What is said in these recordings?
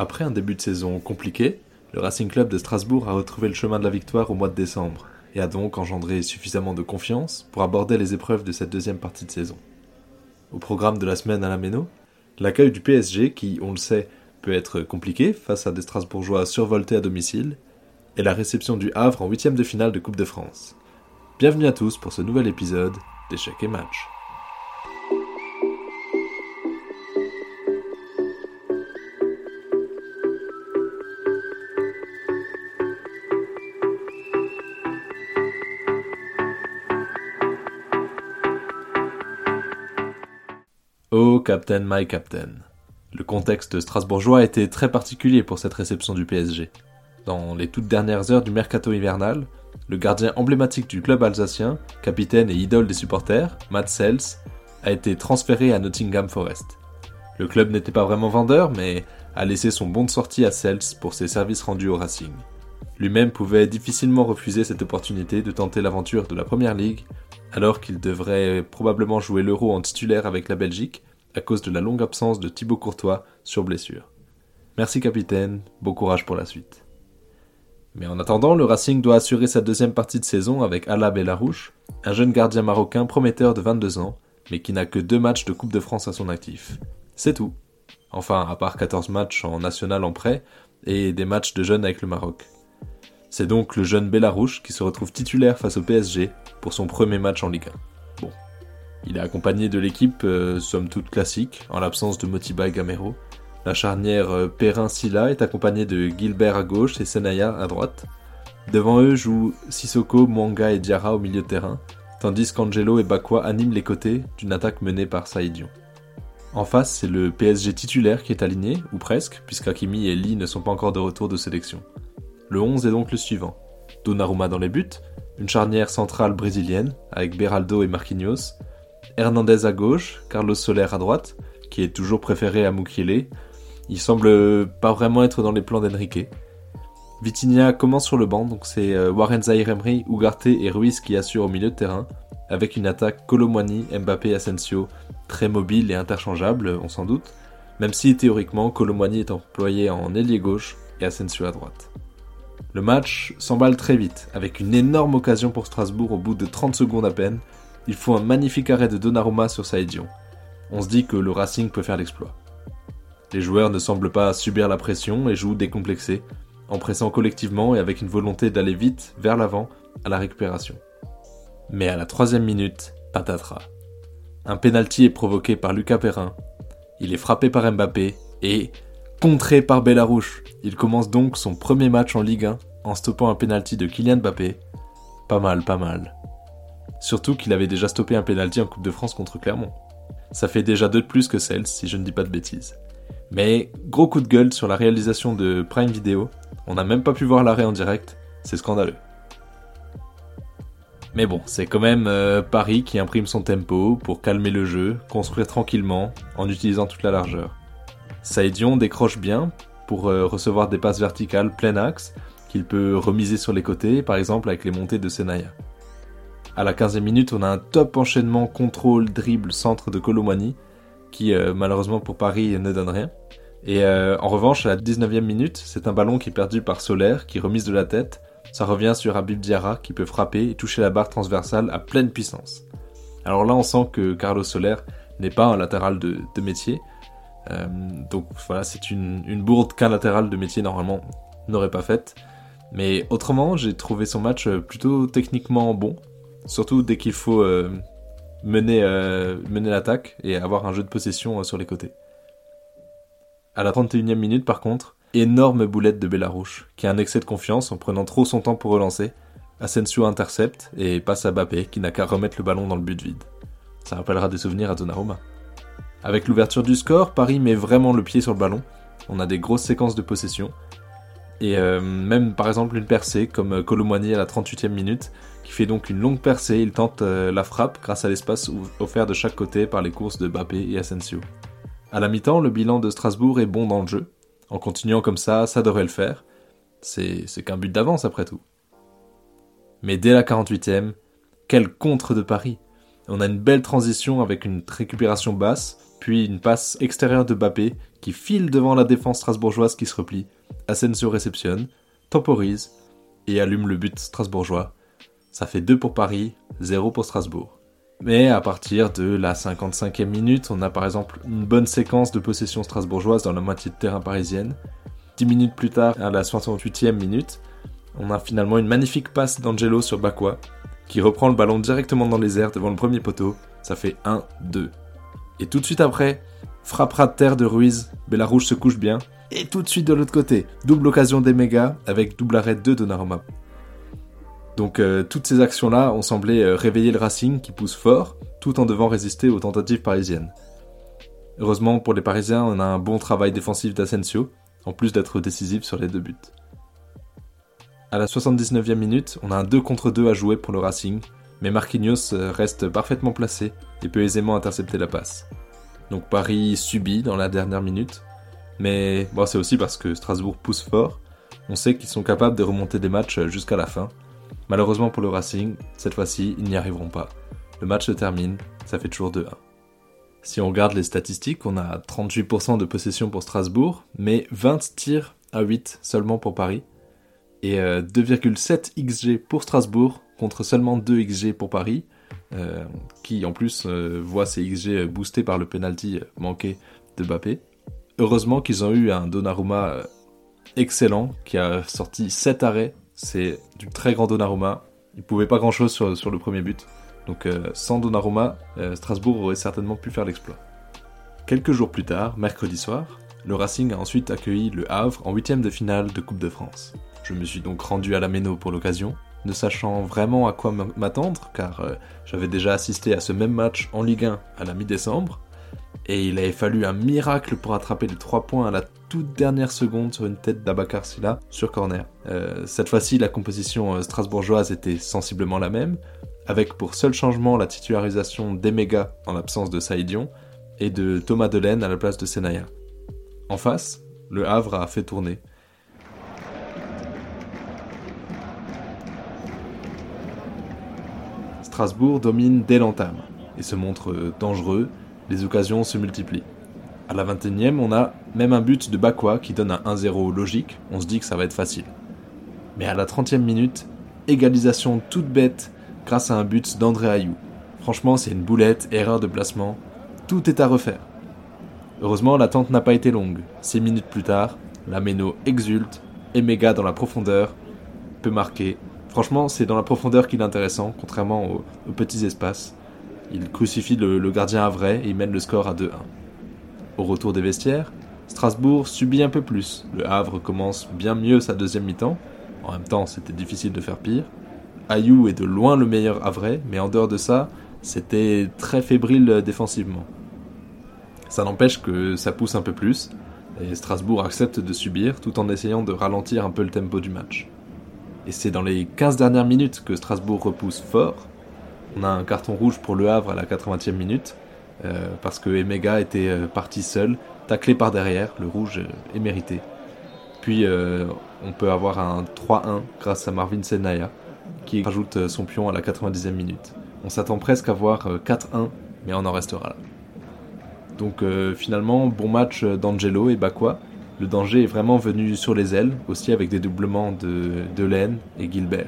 Après un début de saison compliqué, le Racing Club de Strasbourg a retrouvé le chemin de la victoire au mois de décembre et a donc engendré suffisamment de confiance pour aborder les épreuves de cette deuxième partie de saison. Au programme de la semaine à la Méno, l'accueil du PSG qui, on le sait, peut être compliqué face à des Strasbourgeois survoltés à domicile, et la réception du Havre en huitième de finale de Coupe de France. Bienvenue à tous pour ce nouvel épisode d'Échecs et Match. Oh, Captain, my Captain. Le contexte strasbourgeois était très particulier pour cette réception du PSG. Dans les toutes dernières heures du mercato hivernal, le gardien emblématique du club alsacien, capitaine et idole des supporters, Matt Sells, a été transféré à Nottingham Forest. Le club n'était pas vraiment vendeur, mais a laissé son bon de sortie à Sells pour ses services rendus au Racing. Lui-même pouvait difficilement refuser cette opportunité de tenter l'aventure de la Première Ligue alors qu'il devrait probablement jouer l'Euro en titulaire avec la Belgique à cause de la longue absence de Thibaut Courtois sur blessure. Merci capitaine, bon courage pour la suite. Mais en attendant, le Racing doit assurer sa deuxième partie de saison avec Ala Bellarouche, un jeune gardien marocain prometteur de 22 ans, mais qui n'a que deux matchs de Coupe de France à son actif. C'est tout. Enfin, à part 14 matchs en national en prêt et des matchs de jeunes avec le Maroc. C'est donc le jeune Bellarouche qui se retrouve titulaire face au PSG pour son premier match en Ligue 1. Il est accompagné de l'équipe, euh, somme toute classique, en l'absence de Motiba et Gamero. La charnière euh, Perrin-Silla est accompagnée de Gilbert à gauche et Senaya à droite. Devant eux jouent Sissoko, Mwanga et Diarra au milieu de terrain, tandis qu'Angelo et Bakwa animent les côtés d'une attaque menée par Saïdion. En face, c'est le PSG titulaire qui est aligné, ou presque, puisqu'Akimi et Lee ne sont pas encore de retour de sélection. Le 11 est donc le suivant. Donnarumma dans les buts, une charnière centrale brésilienne avec Beraldo et Marquinhos, Hernandez à gauche, Carlos Soler à droite, qui est toujours préféré à Mukiele. Il semble pas vraiment être dans les plans d'Enrique. Vitinha commence sur le banc, donc c'est euh, Warren Zahir Ugarte et Ruiz qui assurent au milieu de terrain, avec une attaque Colomwani, Mbappé, Asensio, très mobile et interchangeable, on s'en doute, même si théoriquement Colomwani est employé en ailier gauche et Asensio à droite. Le match s'emballe très vite, avec une énorme occasion pour Strasbourg au bout de 30 secondes à peine. Il faut un magnifique arrêt de Donnarumma sur Saïdion. On se dit que le Racing peut faire l'exploit. Les joueurs ne semblent pas subir la pression et jouent décomplexés, en pressant collectivement et avec une volonté d'aller vite vers l'avant à la récupération. Mais à la troisième minute, patatras. Un penalty est provoqué par Lucas Perrin. Il est frappé par Mbappé et contré par Bellarouche. Il commence donc son premier match en Ligue 1 en stoppant un penalty de Kylian Mbappé. Pas mal, pas mal. Surtout qu'il avait déjà stoppé un penalty en Coupe de France contre Clermont. Ça fait déjà deux de plus que celle, si je ne dis pas de bêtises. Mais gros coup de gueule sur la réalisation de Prime Video. On n'a même pas pu voir l'arrêt en direct. C'est scandaleux. Mais bon, c'est quand même euh, Paris qui imprime son tempo pour calmer le jeu, construire tranquillement, en utilisant toute la largeur. Saïdion décroche bien pour euh, recevoir des passes verticales plein axe qu'il peut remiser sur les côtés, par exemple avec les montées de Senaya. À la 15e minute, on a un top enchaînement contrôle, dribble, centre de Colomani qui euh, malheureusement pour Paris ne donne rien. Et euh, en revanche, à la 19e minute, c'est un ballon qui est perdu par Solaire qui remise de la tête. Ça revient sur Habib Diarra qui peut frapper et toucher la barre transversale à pleine puissance. Alors là, on sent que Carlos Soler n'est pas un latéral de, métier, euh, donc voilà, c'est une, bourde qu'un latéral de métier normalement n'aurait pas faite. Mais autrement, j'ai trouvé son match plutôt techniquement bon. Surtout dès qu'il faut euh, mener, euh, mener l'attaque et avoir un jeu de possession euh, sur les côtés. À la 31e minute, par contre, énorme boulette de Bellarouche, qui a un excès de confiance en prenant trop son temps pour relancer. Asensio intercepte et passe à Bappé, qui n'a qu'à remettre le ballon dans le but vide. Ça rappellera des souvenirs à Donnarumma. Avec l'ouverture du score, Paris met vraiment le pied sur le ballon. On a des grosses séquences de possession. Et même par exemple une percée comme Colomani à la 38e minute, qui fait donc une longue percée, il tente euh, la frappe grâce à l'espace offert de chaque côté par les courses de Bappé et Asensio. À la mi-temps, le bilan de Strasbourg est bon dans le jeu. En continuant comme ça, ça devrait le faire. C'est qu'un but d'avance après tout. Mais dès la 48e, quel contre de Paris On a une belle transition avec une récupération basse, puis une passe extérieure de Bappé qui file devant la défense strasbourgeoise qui se replie. Asensio réceptionne, temporise et allume le but strasbourgeois. Ça fait 2 pour Paris, 0 pour Strasbourg. Mais à partir de la 55e minute, on a par exemple une bonne séquence de possession strasbourgeoise dans la moitié de terrain parisienne. 10 minutes plus tard, à la 68e minute, on a finalement une magnifique passe d'Angelo sur Bakwa, qui reprend le ballon directement dans les airs devant le premier poteau. Ça fait 1-2. Et tout de suite après, frappera de terre de Ruiz, Bellarouge se couche bien. Et tout de suite de l'autre côté, double occasion des mégas avec double arrêt de Donnarumma. Donc euh, toutes ces actions-là ont semblé euh, réveiller le Racing qui pousse fort, tout en devant résister aux tentatives parisiennes. Heureusement pour les Parisiens, on a un bon travail défensif d'Asensio, en plus d'être décisif sur les deux buts. À la 79e minute, on a un 2 contre 2 à jouer pour le Racing, mais Marquinhos euh, reste parfaitement placé et peut aisément intercepter la passe. Donc Paris subit dans la dernière minute, mais c'est aussi parce que Strasbourg pousse fort, on sait qu'ils sont capables de remonter des matchs jusqu'à la fin. Malheureusement pour le Racing, cette fois-ci, ils n'y arriveront pas. Le match se termine, ça fait toujours 2-1. Si on regarde les statistiques, on a 38% de possession pour Strasbourg, mais 20 tirs à 8 seulement pour Paris et 2,7 euh, XG pour Strasbourg contre seulement 2 XG pour Paris, euh, qui en plus euh, voit ses XG boostés par le penalty manqué de Bappé. Heureusement qu'ils ont eu un Donnarumma excellent qui a sorti 7 arrêts, c'est du très grand Donnarumma. Il pouvait pas grand chose sur, sur le premier but, donc sans Donnarumma, Strasbourg aurait certainement pu faire l'exploit. Quelques jours plus tard, mercredi soir, le Racing a ensuite accueilli le Havre en huitième de finale de Coupe de France. Je me suis donc rendu à la Méno pour l'occasion, ne sachant vraiment à quoi m'attendre, car euh, j'avais déjà assisté à ce même match en Ligue 1 à la mi-décembre, et il avait fallu un miracle pour attraper les 3 points à la toute dernière seconde sur une tête d'Abakar Silla sur corner. Euh, cette fois-ci, la composition euh, strasbourgeoise était sensiblement la même, avec pour seul changement la titularisation d'Emega en l'absence de Saïdion et de Thomas Delaine à la place de Senaya. En face, le Havre a fait tourner, Strasbourg domine dès l'entame et se montre dangereux, les occasions se multiplient. À la 21e, on a même un but de Bakwa qui donne un 1-0 logique, on se dit que ça va être facile. Mais à la 30e minute, égalisation toute bête grâce à un but d'André Ayou. Franchement, c'est une boulette, erreur de placement, tout est à refaire. Heureusement, l'attente n'a pas été longue. 6 minutes plus tard, la Méno exulte, et méga dans la profondeur, peut marquer Franchement, c'est dans la profondeur qu'il est intéressant, contrairement aux, petits espaces. Il crucifie le, gardien à vrai et il mène le score à 2-1. Au retour des vestiaires, Strasbourg subit un peu plus. Le Havre commence bien mieux sa deuxième mi-temps. En même temps, c'était difficile de faire pire. Ayou est de loin le meilleur Havrais, mais en dehors de ça, c'était très fébrile défensivement. Ça n'empêche que ça pousse un peu plus, et Strasbourg accepte de subir tout en essayant de ralentir un peu le tempo du match. Et c'est dans les 15 dernières minutes que Strasbourg repousse fort. On a un carton rouge pour Le Havre à la 80e minute, euh, parce que Emega était euh, parti seul, taclé par derrière, le rouge est mérité. Puis euh, on peut avoir un 3-1 grâce à Marvin Senaya, qui rajoute son pion à la 90e minute. On s'attend presque à voir 4-1, mais on en restera là. Donc finalement, bon match d'Angelo et Bakwa, le danger est vraiment venu sur les ailes, aussi avec des doublements de, de et Gilbert.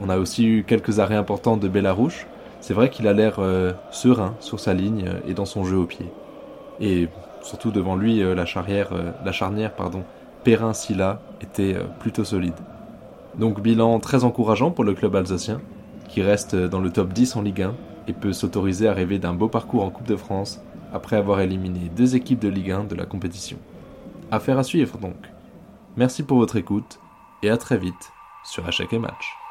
On a aussi eu quelques arrêts importants de Bellarouche. C'est vrai qu'il a l'air euh, serein sur sa ligne et dans son jeu au pied. Et surtout devant lui, euh, la, charrière, euh, charnière pardon, Perrin-Silla était plutôt solide. Donc bilan très encourageant pour le club alsacien, qui reste dans le top 10 en Ligue 1 et peut s'autoriser à rêver d'un beau parcours en Coupe de France après avoir éliminé deux équipes de Ligue 1 de la compétition. Affaire à suivre donc. Merci pour votre écoute et à très vite sur chaque match.